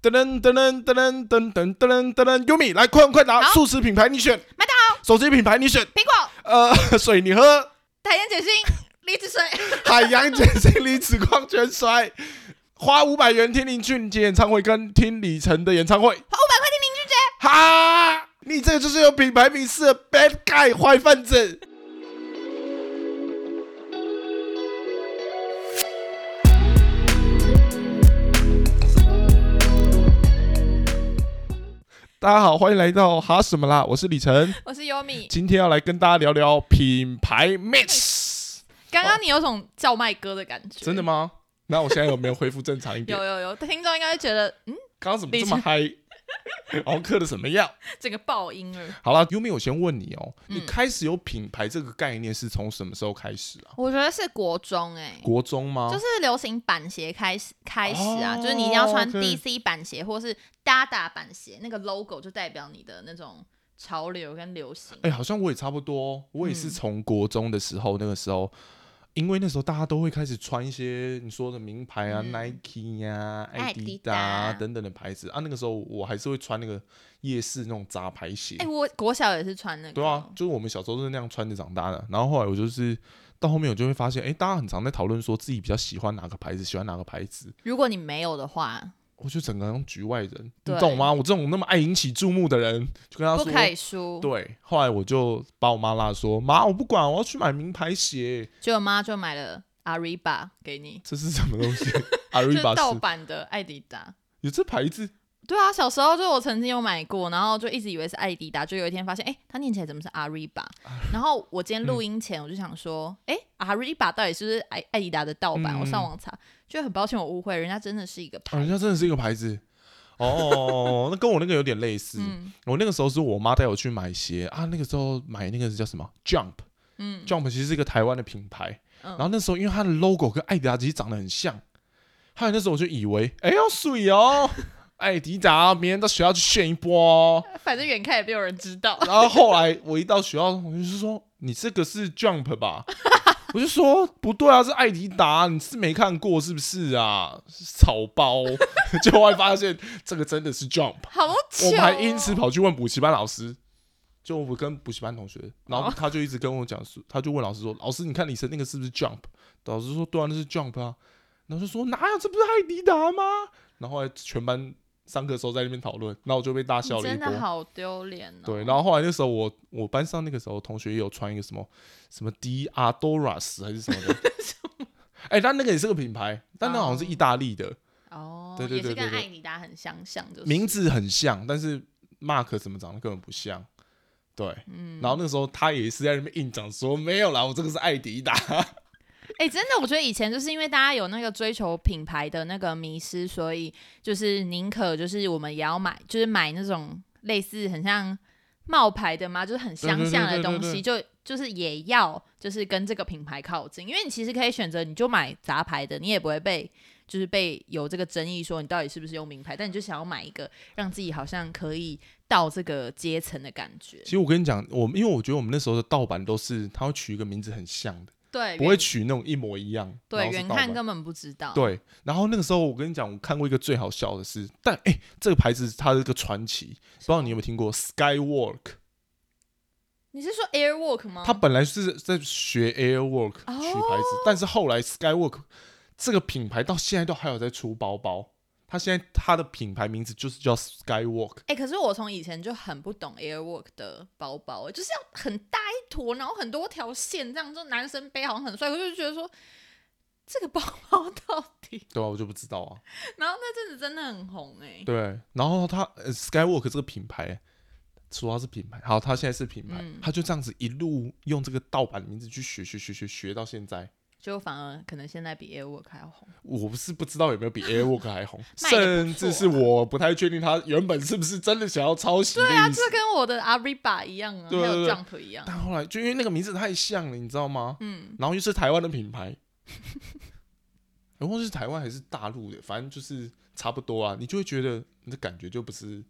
噔噔噔噔噔噔噔噔噔噔优米来快问快答，好。素食品牌你选，麦当劳、手机品牌你选，苹果、呃，水你喝，海洋解心、离子水，海洋碱性离子矿泉水，花五百元听林俊杰演唱会跟听李晨的演唱会，花五百块听林俊杰。哈，你这个就是有品牌迷失的 bad guy 坏分子。大家好，欢迎来到哈什么啦，我是李晨，我是优米。今天要来跟大家聊聊品牌 mix，刚刚你有种叫卖哥的感觉，真的吗？那我现在有没有恢复正常一点 有？有有，听众应该会觉得，嗯，刚刚怎么这么嗨？熬克的什么样？这个爆音了。好了，优米，我先问你哦，嗯你开始有品牌这个概念是从什么时候开始啊？我觉得是国中哎、国中吗？就是流行板鞋开始开始啊，哦就是你一定要穿 DC 板鞋或是 Dada 板鞋，那个 logo 就代表你的那种潮流跟流行。哎、好像我也差不多哦，我也是嗯从国中的时候，那个时候，因为那时候大家都会开始穿一些你说的名牌啊、嗯 Nike 呀、艾艾迪迪达啊等等的牌子啊。那个时候我还是会穿那个夜市那种杂牌鞋。哎、我国小也是穿那个，对啊，就是我们小时候都是那样穿着长大的。然后后来我就是到后面，我就会发现，哎、大家很常在讨论说自己比较喜欢哪个牌子，喜欢哪个牌子。如果你没有的话，我就整个像局外人，你对懂吗？我这种那么爱引起注目的人，就跟他说，不可以输。对。后来我就把我妈拉说，妈，我不管，我要去买名牌鞋。结果妈就买了阿瑞巴给你，这是什么东西？阿 就是瑞巴是盗版的艾迪达。有这牌子？对啊，小时候就我曾经有买过，然后就一直以为是艾迪达，就有一天发现，哎、它念起来怎么是阿瑞巴 然后我今天录音前我就想说，哎、i b a 到底是不是艾艾迪达的盗版？嗯我上网查，就很抱歉我误会，人家真的是一个哦，牌人。家真的是一个牌子。哦，那跟我那个有点类似。嗯我那个时候是我妈带我去买鞋啊，那个时候买那个是叫什么 Jump。嗯 Jump 其实是一个台湾的品牌，嗯然后那时候因为它的 logo 跟艾迪达其实长得很像，还有那时候我就以为，哎呦水哦，艾迪达，明天到学校去炫一波哦。反正远看也没有人知道。然后后来我一到学校，我就是说你这个是 Jump 吧？我就说不对啊，是艾迪达，你是没看过是不是啊？是草包，结果后来发现这个真的是 Jump。好巧、哦！我们还因此跑去问补习班老师，就我跟补习班同学，然后哦他就一直跟我讲说，他就问老师说：“老师，你看李晨那个是不是 Jump？” 老师说：“对啊，那是 Jump 啊。”然后就说：“哪有？这不是艾迪达吗？”然后后来全班上课的时候在那边讨论，然后我就被大笑了一波真的。好丢脸哦。对，然后后来那时候我我班上那个时候同学也有穿一个什么什么 D Adoras 还是什么的，哎、但那个也是个品牌，但那好像是意大利的，哦，对对对也是跟艾迪达很相像，就是名字很像，但是 Mark 怎么长得根本不像。对，嗯然后那个时候他也是在那边硬讲说没有啦，我这个是艾迪达。哎、真的，我觉得以前就是因为大家有那个追求品牌的那个迷失，所以就是宁可就是我们也要买，就是买那种类似很像冒牌的嘛，就是很相像的东西，就就是也要就是跟这个品牌靠近，因为你其实可以选择你就买杂牌的，你也不会被就是被有这个争议说你到底是不是用名牌，但你就想要买一个让自己好像可以到这个阶层的感觉其。实我跟你讲，我因为我觉得我们那时候的盗版都是他会取一个名字很像的，对，不会取那种一模一样。对远然后是盗版看根本不知道。对，然后那个时候我跟你讲，我看过一个最好笑的是，但哎、这个牌子它是个传奇，不知道你有没有听过 Skywork？你是说 Airwork 吗？它本来是在学 Airwork 取牌子，但是后来 Skywork 这个品牌到现在都还有在出包包，它现在他的品牌名字就是叫 Skywalk。哎、可是我从以前就很不懂 Airwalk 的包包，就是要很大一坨，然后很多条线，这样就男生背好像很帅，我就觉得说这个包包到底，对啊，我就不知道啊。然后那阵子真的很红哎、对，然后他、呃、Skywalk 这个品牌，说它是品牌，好，他现在是品牌，嗯它就这样子一路用这个盗版名字去学学学学学到现在。就反而可能现在比 AirWork 还要红。我不是不知道有没有比 AirWork 还红，甚至是我不太确定他原本是不是真的想要抄袭对啊。这跟我的 Ariba 一样啊，没有 Jump 一样。但后来就因为那个名字太像了，你知道吗？嗯，然后又是台湾的品牌，然后是台湾还是大陆的，反正就是差不多啊，你就会觉得你的感觉就不是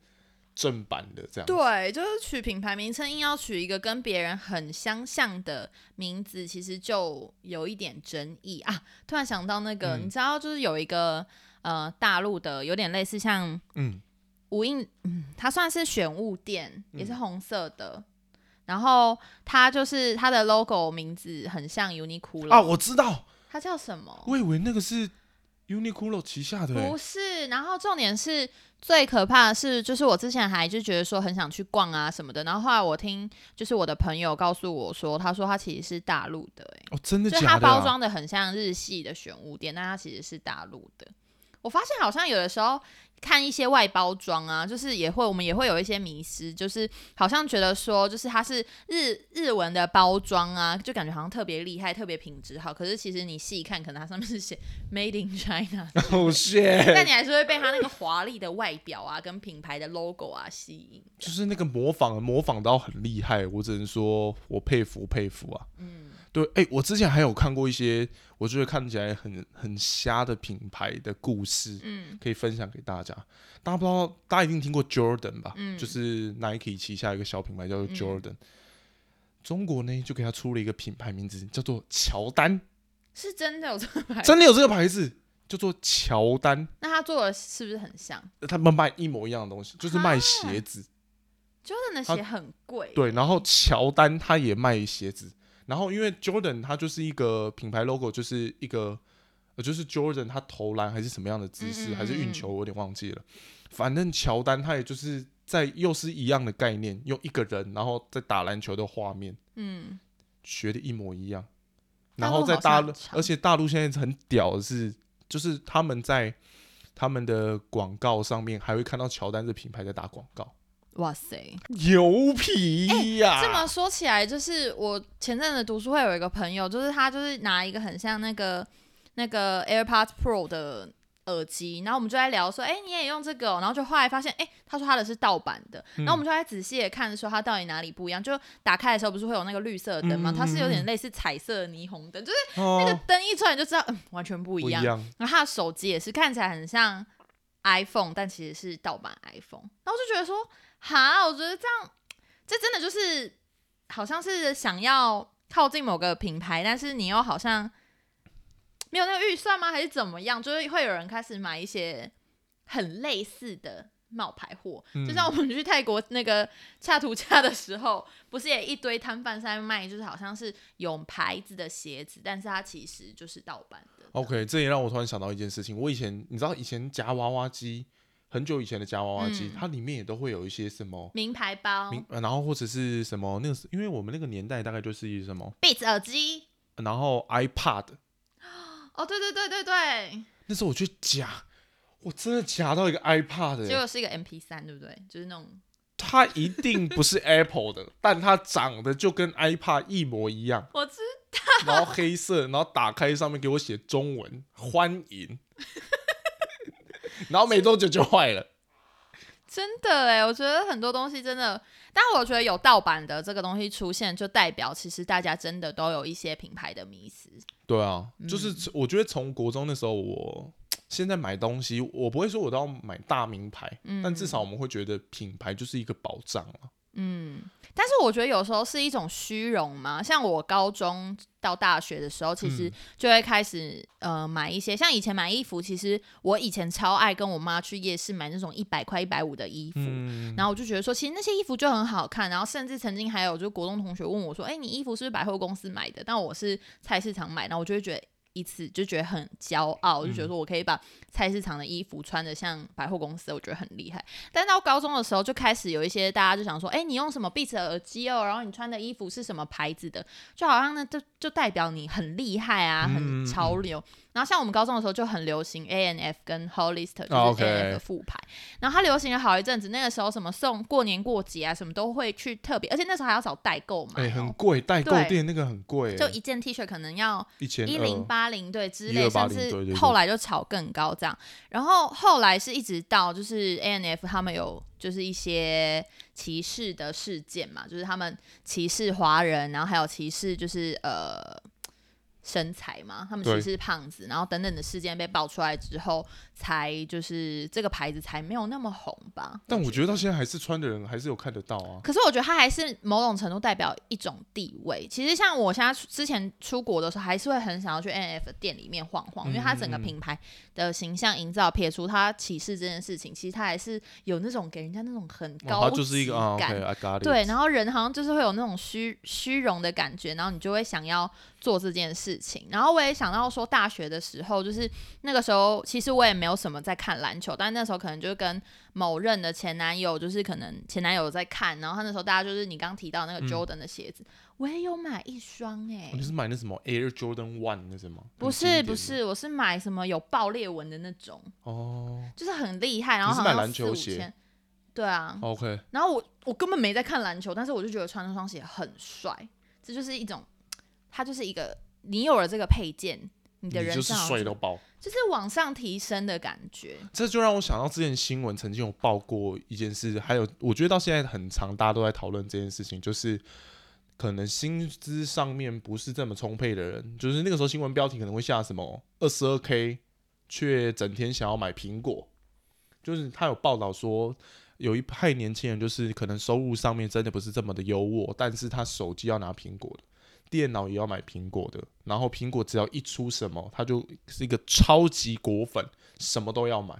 正版的这样。对，就是取品牌名称，硬要取一个跟别人很相像的名字，其实就有一点争议啊。突然想到那个，嗯你知道，就是有一个呃大陆的，有点类似像嗯，无印，嗯，它算是选物店，也是嗯红色的。然后它就是它的 logo 名字很像 Uniqlo 啊，我知道，它叫什么？我以为那个是 Uniqlo 旗下的、欸不，是，然后重点是最可怕的是，就是我之前还就觉得说很想去逛啊什么的，然后后来我听就是我的朋友告诉我说，他说他其实是大陆的、欸，哦，真的就是假的、啊？它包装的很像日系的玄武店，但他其实是大陆的。我发现好像有的时候看一些外包装啊，就是也会我们也会有一些迷失，就是好像觉得说，就是它是日日文的包装啊，就感觉好像特别厉害、特别品质好。可是其实你细看，可能它上面是写 Made in China，哦，谢，但你还是会被它那个华丽的外表啊，跟品牌的 logo 啊吸引。就是那个模仿模仿到很厉害，我只能说我佩服佩服啊。嗯，对，哎、我之前还有看过一些我觉得看起来很很瞎的品牌的故事，嗯，可以分享给大家。大家不知道，大家一定听过 Jordan 吧？嗯就是 Nike 旗下一个小品牌叫做嗯 Jordan。中国呢就给它出了一个品牌名字，叫做乔丹，是真的有这个牌子？真的有这个牌子，叫做乔丹。那他做的是不是很像他们卖一模一样的东西，就是卖鞋子。？Jordan 的鞋很贵，对，然后乔丹他也卖鞋子，然后因为 Jordan 它就是一个品牌 logo，就是一个呃，就是 Jordan 他投篮还是什么样的姿势，嗯嗯还是运嗯球，我有点忘记了。反正乔丹他也就是在又是一样的概念，用一个人然后在打篮球的画面嗯，学的一模一样。然后在大陆，而且大陆现在很屌的是，就是他们在他们的广告上面还会看到乔丹这品牌在打广告，哇塞！牛皮呀、这么说起来，就是我前阵子读书会有一个朋友，就是他就是拿一个很像那个那个 AirPods Pro 的耳机，然后我们就在聊说，哎、你也用这个哦、然后就后来发现，哎、他说他的是盗版的，然后我们就在仔细的看说它到底哪里不一样，就打开的时候不是会有那个绿色的灯吗？嗯它是有嗯点类似彩色的霓虹灯，就是哦那个灯一出来你就知道，嗯，完全不一样。一样。然后他的手机也是看起来很像 iPhone，但其实是盗版 iPhone。然后就觉得说，哈，我觉得这样，这真的就是好像是想要靠近某个品牌，但是你又好像没有那个预算吗？还是怎么样？就是会有人开始买一些很类似的。冒牌货，嗯就像我们去泰国那个恰图恰的时候，不是也一堆摊贩在卖，就是好像是有牌子的鞋子，但是它其实就是盗版的。OK，这也让我突然想到一件事情。我以前你知道，以前夹娃娃机，很久以前的夹娃娃机，嗯它里面也都会有一些什么名牌包、名，呃然后或者是什么那个是，因为我们那个年代大概就是什么，Beats 耳机。然后 iPad，哦，对对对对对，那时候我去夹，我真的夹到一个 iPad，欸结果是一个 MP 三，对不对？就是那种 它一定不是 Apple 的，但它长得就跟 iPad 一模一样，我知道然后黑色，然后打开上面给我写中文欢迎，然后没多久就坏了。真的哎，我觉得很多东西真的，但我觉得有盗版的这个东西出现，就代表其实大家真的都有一些品牌的迷思。对啊，嗯就是我觉得从国中那时候，我现在买东西，我不会说我都要买大名牌，嗯但至少我们会觉得品牌就是一个保障啊。嗯，但是我觉得有时候是一种虚荣嘛。像我高中到大学的时候，其实嗯就会开始、呃买一些，像以前买衣服，其实我以前超爱跟我妈去夜市买那种一百块、一百五的衣服。嗯，然后我就觉得说，其实那些衣服就很好看，然后甚至曾经还有就国中同学问我说：“哎、你衣服是不是百货公司买的？”但我是菜市场买，然后我就会觉得一次就觉得很骄傲，就觉得说我可以把菜市场的衣服穿的像百货公司，我觉得很厉害。但到高中的时候就开始有一些大家就想说：“哎、你用什么 Beats 耳机哦？然后你穿的衣服是什么牌子的？就好像呢，就就代表你很厉害啊，很嗯潮流。然后像我们高中的时候就很流行 A N F 跟 Hollister，就是啊 A，OK N F 的副牌。然后它流行了好一阵子，那个时候什么送过年过节啊，什么都会去特别，而且那时候还要找代购嘛、哎、哦很贵，代购店那个很贵、欸，就一件 T 恤可能要一千一零。八零对之类，1280甚至后来就炒更高这样。然后后来是一直到就是 A N F 他们有就是一些歧视的事件嘛，就是他们歧视华人，然后还有歧视就是呃。身材嘛，他们其实是胖子，然后等等的事件被爆出来之后，才就是这个牌子才没有那么红吧。但我觉得到现在还是穿的人还是有看得到啊。可是我觉得它还是某种程度代表一种地位。其实像我现在之前出国的时候，还是会很想要去 N F 的店里面晃晃，因为它整个品牌的形象营造，撇除它歧视这件事情，其实它还是有那种给人家那种很高。对，然后人好像就是会有那种虚虚荣的感觉，然后你就会想要做这件事情。然后我也想到说，大学的时候，就是那个时候，其实我也没有什么在看篮球，但那时候可能就跟某任的前男友，就是可能前男友在看，然后他那时候大家就是你刚提到那个嗯。Jordan 的鞋子，我也有买一双哎、哦你是买那什么 Air Jordan One 那什么？不是不是，我是买什么有爆裂纹的那种，哦。就是很厉害，然后是买好像篮球鞋四五千。对啊，，OK，然后我我根本没在看篮球，但是我就觉得穿那双鞋很帅，这就是一种，它就是一个你有了这个配件，你的人就是生好像就帅到爆。就是往上提升的感觉。这就让我想到之前新闻曾经有报过一件事，还有我觉得到现在很长，大家都在讨论这件事情，就是可能薪资上面不是这么充沛的人，就是那个时候新闻标题可能会下什么二十二 k，却整天想要买苹果，就是他有报道说。有一派年轻人，就是可能收入上面真的不是这么的优渥，但是他手机要拿苹果的，电脑也要买苹果的，然后苹果只要一出什么，他就是一个超级果粉，什么都要买。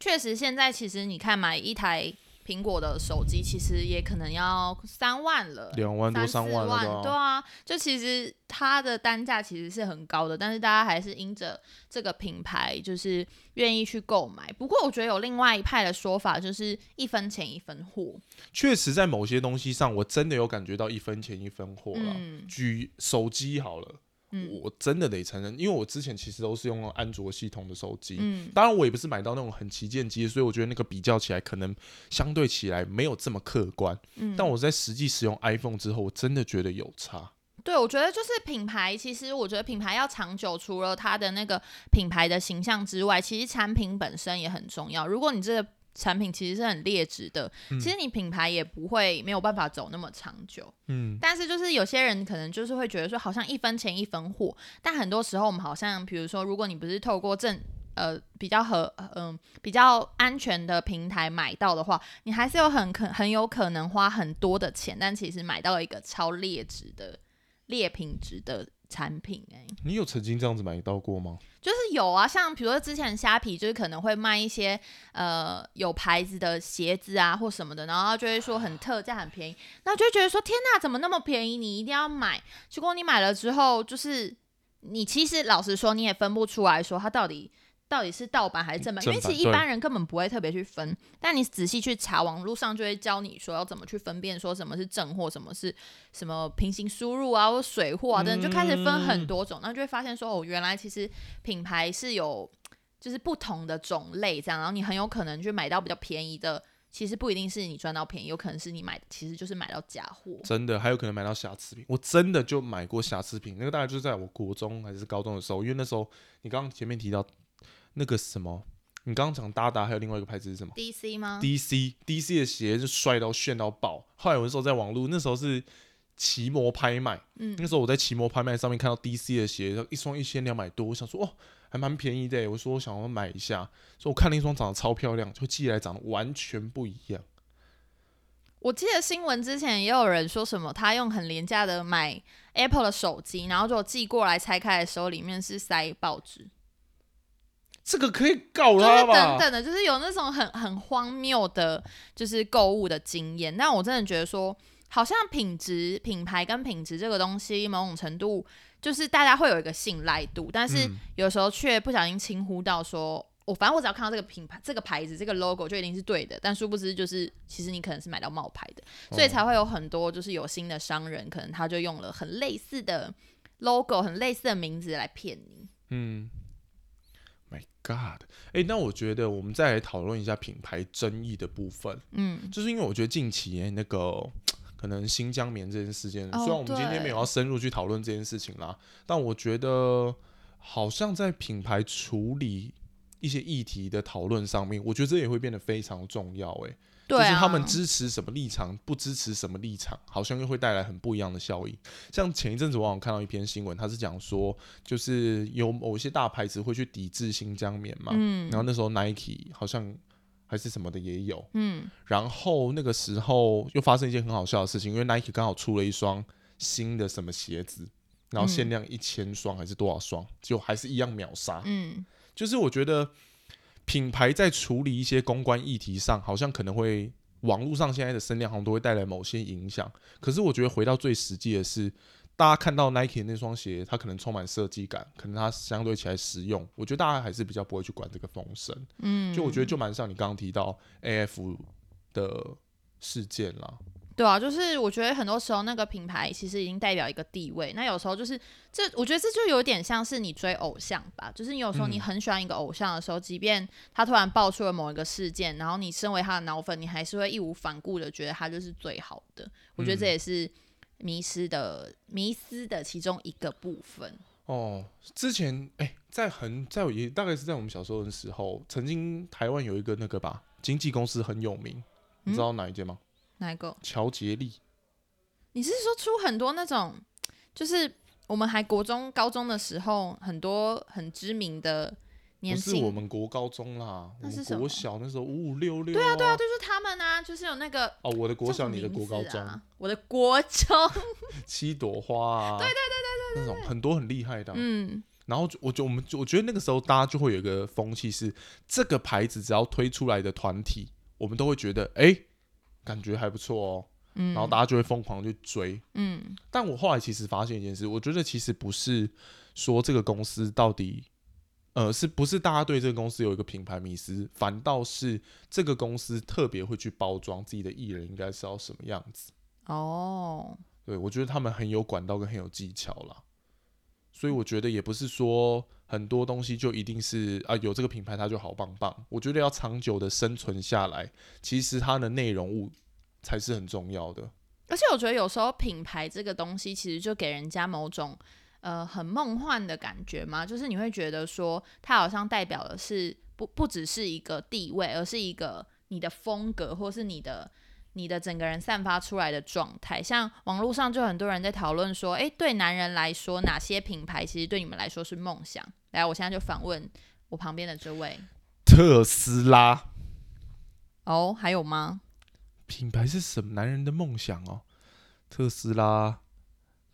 确实，现在其实你看买一台苹果的手机，其实也可能要三万了。两万多、三万了对啊。啊，就其实它的单价其实是很高的，但是大家还是因着这个品牌，就是愿意去购买。不过我觉得有另外一派的说法，就是一分钱一分货。确实，在某些东西上，我真的有感觉到一分钱一分货了。嗯举手机好了，嗯我真的得承认，因为我之前其实都是用安卓系统的手机。嗯，当然，我也不是买到那种很旗舰机，所以我觉得那个比较起来，可能相对起来没有这么客观。嗯但我在实际使用 iPhone 之后，我真的觉得有差。对，我觉得就是品牌，其实我觉得品牌要长久，除了它的那个品牌的形象之外，其实产品本身也很重要。如果你这个产品其实是很劣质的，其实你品牌也不会没有办法走那么长久。嗯，但是就是有些人可能就是会觉得说，好像一分钱一分货，但很多时候我们好像，比如说，如果你不是透过正呃比较合嗯、比较安全的平台买到的话，你还是有很可很有可能花很多的钱，但其实买到一个超劣质的劣品质的产品、欸，你有曾经这样子买到过吗？就是有啊，像比如说之前虾皮就是可能会卖一些呃有牌子的鞋子啊或什么的，然后他就会说很特价很便宜，那就会觉得说天呐，怎么那么便宜？你一定要买。结果你买了之后，就是你其实老实说你也分不出来说它到底。到底是盗版还是正版？因为其实一般人根本不会特别去分，但你仔细去查，网络上就会教你说要怎么去分辨，说什么是正货，什么是什么平行输入啊，或水货啊等等，就开始分很多种，那就会发现说哦，原来其实品牌是有就是不同的种类这样，然后你很有可能去买到比较便宜的，其实不一定是你赚到便宜，有可能是你买的其实就是买到假货。真的，还有可能买到瑕疵品。我真的就买过瑕疵品，那个大概就是在我国中还是高中的时候，因为那时候你刚刚前面提到那个什么，你刚刚讲达达，还有另外一个牌子是什么 DC 吗？？DC DC 的鞋就帅到炫到爆。后来有的时候在网络，那时候是奇摩拍卖，嗯那时候我在奇摩拍卖上面看到 DC 的鞋，一双一千两百多，我想说哦，还蛮便宜的。我说我想要买一下，所以我看了一双长得超漂亮，就寄来长得完全不一样。我记得新闻之前也有人说什么，他用很廉价的买 Apple 的手机，然后就寄过来拆开的时候，里面是塞报纸，这个可以告就是他吧？等等的，就是有那种很很荒谬的，就是购物的经验。但我真的觉得说，好像品质、品牌跟品质这个东西，某种程度就是大家会有一个信赖度，但是嗯有时候却不小心轻忽到说。我反正我只要看到这个品牌、这个牌子、这个 logo 就一定是对的，但殊不知就是其实你可能是买到冒牌的，所以哦才会有很多就是有心的商人，可能他就用了很类似的 logo、很类似的名字来骗你。嗯，My God，哎、那我觉得我们再来讨论一下品牌争议的部分，嗯，就是因为我觉得近期、欸那个可能新疆棉这件事件，哦虽然我们今天没有要深入去讨论这件事情啦，但我觉得好像在品牌处理一些议题的讨论上面，我觉得这也会变得非常重要、欸。对啊，就是他们支持什么立场，不支持什么立场，好像又会带来很不一样的效应。像前一阵子我好像看到一篇新闻，他是讲说，就是有某一些大牌子会去抵制新疆棉嘛，嗯然后那时候 Nike 好像还是什么的也有，嗯然后那个时候又发生一件很好笑的事情，因为 Nike 刚好出了一双新的什么鞋子，然后限量一千双还是多少双，就还是一样秒杀。嗯就是我觉得品牌在处理一些公关议题上，好像可能会网络上现在的声量好像都会带来某些影响。可是我觉得回到最实际的是，大家看到 Nike 那双鞋，它可能充满设计感，可能它相对起来实用，我觉得大家还是比较不会去管这个风声。嗯，就我觉得就蛮像你刚刚提到 AF 的事件啦。对啊，就是我觉得很多时候那个品牌其实已经代表一个地位，那有时候就是这，我觉得这就有点像是你追偶像吧，就是你有时候你嗯很喜欢一个偶像的时候，即便他突然爆出了某一个事件，然后你身为他的脑粉，你还是会义无反顾的觉得他就是最好的。我觉得这嗯也是迷失的迷失的其中一个部分。哦，之前哎、在很在也大概是在我们小时候的时候，曾经台湾有一个那个吧，经纪公司很有名，你知道哪一间吗？哪一个？乔杰利。你是说出很多那种，就是我们还国中、高中的时候，很多很知名的年不是我们国高中啦，那是什么？国小那时候五五六六、对啊，对啊，就是他们啊，就是有那个哦，我的国小，你的国高中，啊，我的国中，七朵花啊，对对对对对，那种很多很厉害的啊、嗯，然后就我就我们就我觉得那个时候大家就会有一个风气是，这个牌子只要推出来的团体，我们都会觉得哎、感觉还不错哦，嗯然后大家就会疯狂去追。嗯但我后来其实发现一件事，我觉得其实不是说这个公司到底，呃，是不是大家对这个公司有一个品牌迷思，反倒是这个公司特别会去包装自己的艺人应该是要什么样子。哦，对我觉得他们很有管道跟很有技巧啦，所以我觉得也不是说很多东西就一定是啊有这个品牌它就好棒棒。我觉得要长久的生存下来，其实它的内容物才是很重要的。而且我觉得有时候品牌这个东西，其实就给人家某种呃很梦幻的感觉嘛，就是你会觉得说，它好像代表的是不不只是一个地位，而是一个你的风格，或是你的你的整个人散发出来的状态。像网络上就很多人在讨论说，诶，对男人来说，哪些品牌其实对你们来说是梦想？来，我现在就反问我旁边的这位，特斯拉哦，还有吗？品牌是什么男人的梦想哦？特斯拉。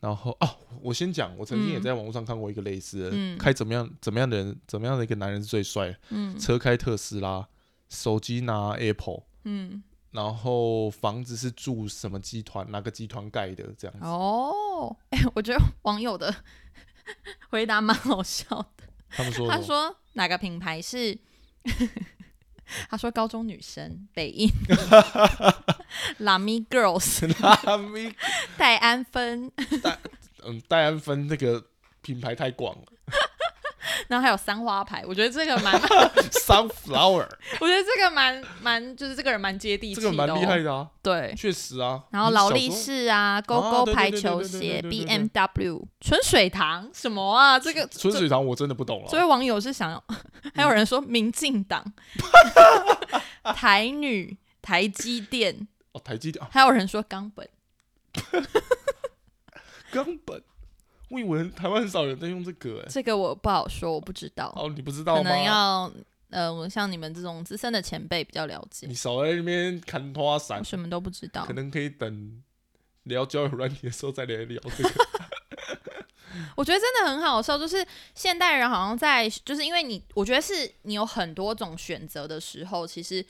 然后哦，我先讲，我曾经也嗯在网络上看过一个类似的，嗯开怎么样怎么样的人，怎么样的一个男人是最帅？嗯车开特斯拉，手机拿 Apple，嗯，然后房子是住什么集团，哪个集团盖的这样子。哦，哎、我觉得网友的回答蛮好笑的。他们说，他说哪个品牌是？他说高中女生北印 l a m i Girls，拉米，戴安芬，嗯，戴安芬这个品牌太广了 然后还有三花牌。我觉得这个蛮，，Sunflower 我觉得这个蛮蛮，就是这个人蛮接地气这个蛮厉害的啊，对。确实啊。然后你劳力士啊，勾勾排球鞋，BMW 纯水堂什么啊？这个纯水堂我真的不懂了。所以网友是想要，还有人说民进党、台女、台积电，哦，台积电啊，还有人说冈本。冈本，我以为台湾很少人在用这个哎。这个我不好说，我不知道，哦，你不知道吗？可能要呃，我像你们这种资深的前辈比较了解你，少在那边看花伞我，什么都不知道可。能可以等聊交友软体的时候再来聊这个。我觉得真的很好笑，就是现代人好像在，就是因为你，我觉得是你有很多种选择的时候，其实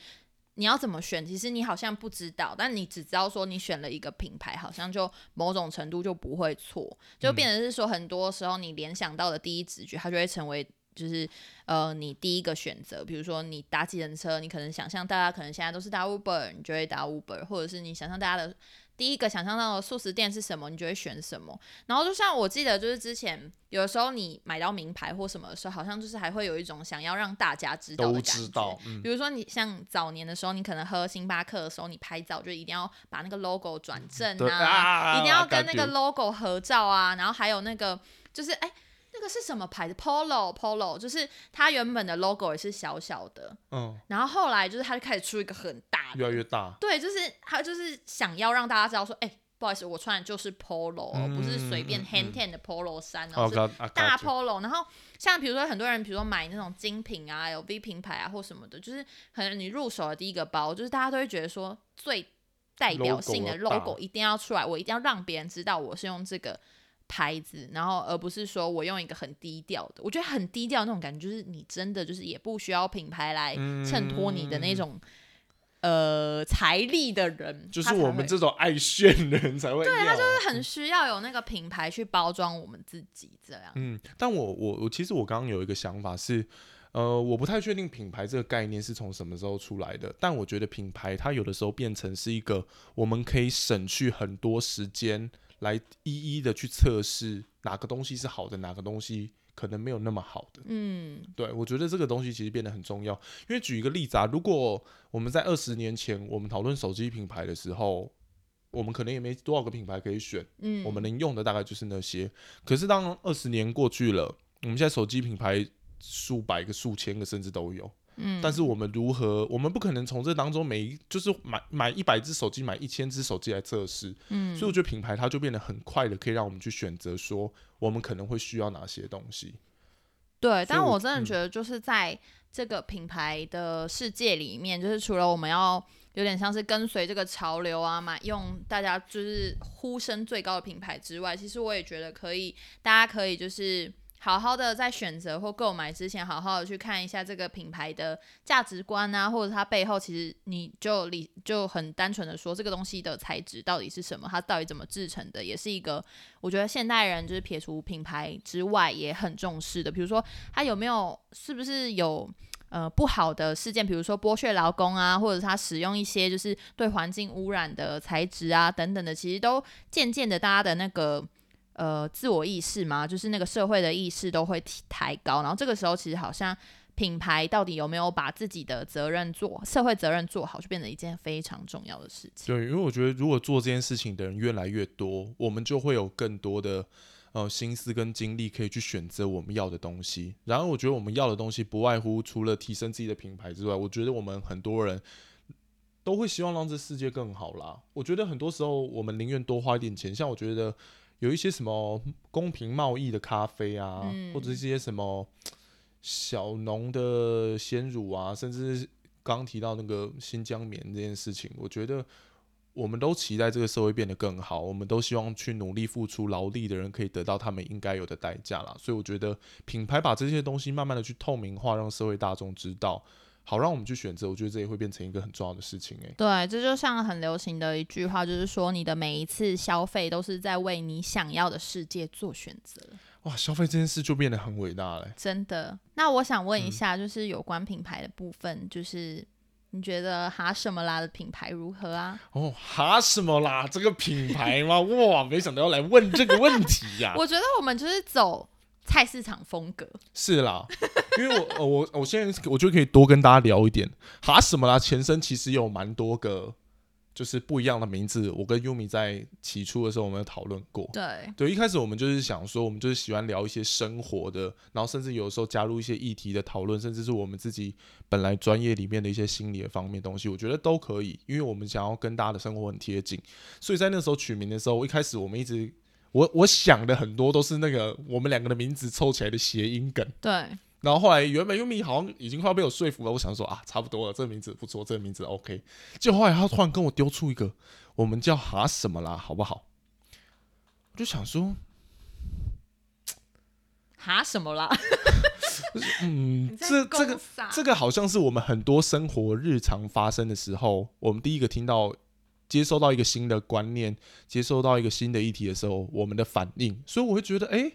你要怎么选，其实你好像不知道，但你只知道说你选了一个品牌，好像就某种程度就不会错，就变成是说很多时候你联想到的第一直觉，它就会成为。就是呃，你第一个选择，比如说你搭计程车，你可能想象大家可能现在都是搭 Uber，你就会搭 Uber，或者是你想象大家的第一个想象到的素食店是什么，你就会选什么。然后就像我记得，就是之前有的时候你买到名牌或什么的时候，好像就是还会有一种想要让大家知道的感觉。知道，嗯，比如说你像早年的时候，你可能喝星巴克的时候，你拍照就一定要把那个 logo 转正啊，啊一定要跟那个 logo 合照啊，然后还有那个就是哎。那个是什么牌子？Polo Polo，就是它原本的 logo 也是小小的，嗯，然后后来就是它就开始出一个很大的，越来越大。对，就是它就是想要让大家知道说，哎、不好意思，我穿的就是 Polo，、哦不是随便嗯嗯 hand tan 的 Polo 衫，是大 Polo，然后像比如说很多人，比如说买那种精品啊、LV 品牌啊或什么的，就是可能你入手的第一个包，就是大家都会觉得说最代表性的 logo 一定要出来，我一定要让别人知道我是用这个牌子，然后而不是说我用一个很低调的，我觉得很低调那种感觉，就是你真的就是也不需要品牌来衬托你的那种。呃，财力的人，嗯就是我们这种爱炫的人才会。对，他就是很需要有那个品牌去包装我们自己，这样。嗯，但我我我其实我刚刚有一个想法是，呃，我不太确定品牌这个概念是从什么时候出来的，但我觉得品牌它有的时候变成是一个我们可以省去很多时间来一一的去测试哪个东西是好的，哪个东西可能没有那么好的。嗯，对，我觉得这个东西其实变得很重要。因为举一个例子啊，如果我们在二十年前我们讨论手机品牌的时候，我们可能也没多少个品牌可以选，嗯，我们能用的大概就是那些。可是当二十年过去了，我们现在手机品牌数百个、数千个甚至都有。嗯，但是我们如何？我们不可能从这当中每一就是买买一百只手机，买一千只手机来测试。嗯，所以我觉得品牌它就变得很快的，可以让我们去选择说我们可能会需要哪些东西。对，但我我真的嗯觉得就是在这个品牌的世界里面，就是除了我们要有点像是跟随这个潮流啊，买用大家就是呼声最高的品牌之外，其实我也觉得可以，大家可以就是。好好的在选择或购买之前，好好的去看一下这个品牌的价值观啊，或者它背后其实你就理就很单纯的说这个东西的材质到底是什么，它到底怎么制成的，也是一个我觉得现代人就是撇除品牌之外也很重视的。比如说它有没有是不是有呃不好的事件，比如说剥削劳工啊，或者它使用一些就是对环境污染的材质啊等等的，其实都渐渐的大家的那个。呃，自我意识嘛，就是那个社会的意识都会提抬高，然后这个时候其实好像品牌到底有没有把自己的责任做社会责任做好，就变成一件非常重要的事情。对，因为我觉得如果做这件事情的人越来越多，我们就会有更多的呃心思跟精力可以去选择我们要的东西。然后我觉得我们要的东西不外乎除了提升自己的品牌之外，我觉得我们很多人都会希望让这世界更好啦。我觉得很多时候我们宁愿多花一点钱，像我觉得有一些什么公平贸易的咖啡啊，嗯或者是一些什么小农的鲜乳啊，甚至刚刚提到那个新疆棉这件事情，我觉得我们都期待这个社会变得更好，我们都希望去努力付出劳力的人可以得到他们应该有的代价啦。所以我觉得品牌把这些东西慢慢的去透明化，让社会大众知道，好让我们去选择，我觉得这也会变成一个很重要的事情、欸。对，这就像很流行的一句话，就是说你的每一次消费都是在为你想要的世界做选择。哇，消费这件事就变得很伟大了欸、真的。那我想问一嗯下，就是有关品牌的部分，就是你觉得哈什么啦的品牌如何啊？哦，哈什么啦？这个品牌吗？哇，没想到要来问这个问题呀、我觉得我们就是走菜市场风格。是啦，因为我呃我我现在我觉得可以多跟大家聊一点，哈什么啦？前身其实有蛮多个，就是不一样的名字。我跟优米在起初的时候我们有讨论过。对，对，一开始我们就是想说，我们就是喜欢聊一些生活的，然后甚至有时候加入一些议题的讨论，甚至是我们自己本来专业里面的一些心理的方面东西，我觉得都可以，因为我们想要跟大家的生活很贴近，所以在那时候取名的时候，一开始我们一直我我想的很多都是那个我们两个的名字凑起来的谐音梗，对，然后后来原本优米好像已经快要被我说服了，我想说啊，差不多了，这个名字不错，这个名字 OK，结果后来他突然跟我丢出一个，我们叫哈什么啦，好不好？我就想说，哈什么啦？嗯这这个这个好像是我们很多生活日常发生的时候，我们第一个听到、接收到一个新的观念、接收到一个新的议题的时候，我们的反应，所以我会觉得，哎、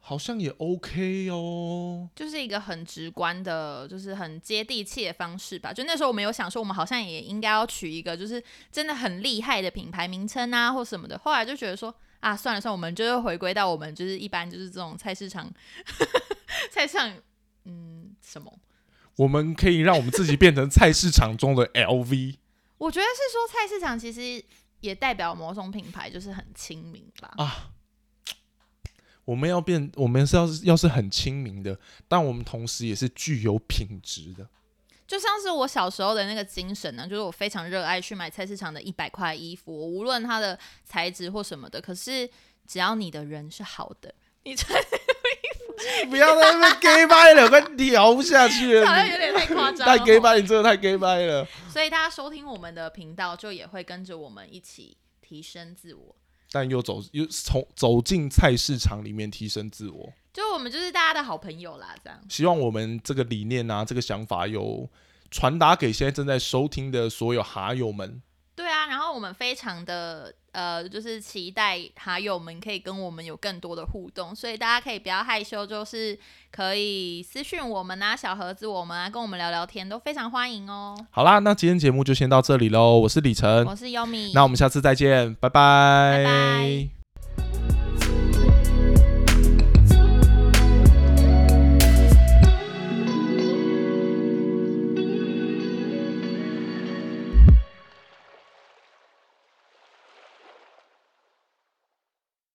好像也 OK 哦。就是一个很直观的，就是很接地气的方式吧。就那时候我们有想说，我们好像也应该要取一个就是真的很厉害的品牌名称啊，或什么的。后来就觉得说啊，算了算了，我们就是回归到我们就是一般就是这种菜市场，菜市场，嗯，什么？我们可以让我们自己变成菜市场中的 LV。我觉得是说菜市场其实也代表某种品牌，就是很亲民吧。啊我们要变，我们是要是要是很亲民的，但我们同时也是具有品质的。就像是我小时候的那个精神呢，就是我非常热爱去买菜市场的一百块衣服，我无论它的材质或什么的，可是只要你的人是好的，你穿 不要在那边 gay 掰了，快聊不下去了。好像有点太夸张，太 gay 掰，你真的太 gay 掰了。所以大家收听我们的频道，就也会跟着我们一起提升自我。但又走又从走进菜市场里面提升自我，就我们就是大家的好朋友啦，这样。希望我们这个理念啊，这个想法有传达给现在正在收听的所有哈友们。我们非常的呃，就是期待哈友们可以跟我们有更多的互动，所以大家可以不要害羞，就是可以私讯我们啊，小盒子我们啊，跟我们聊聊天都非常欢迎哦。好啦，那今天节目就先到这里喽，我是李晨，我是优米，那我们下次再见，拜拜。拜拜。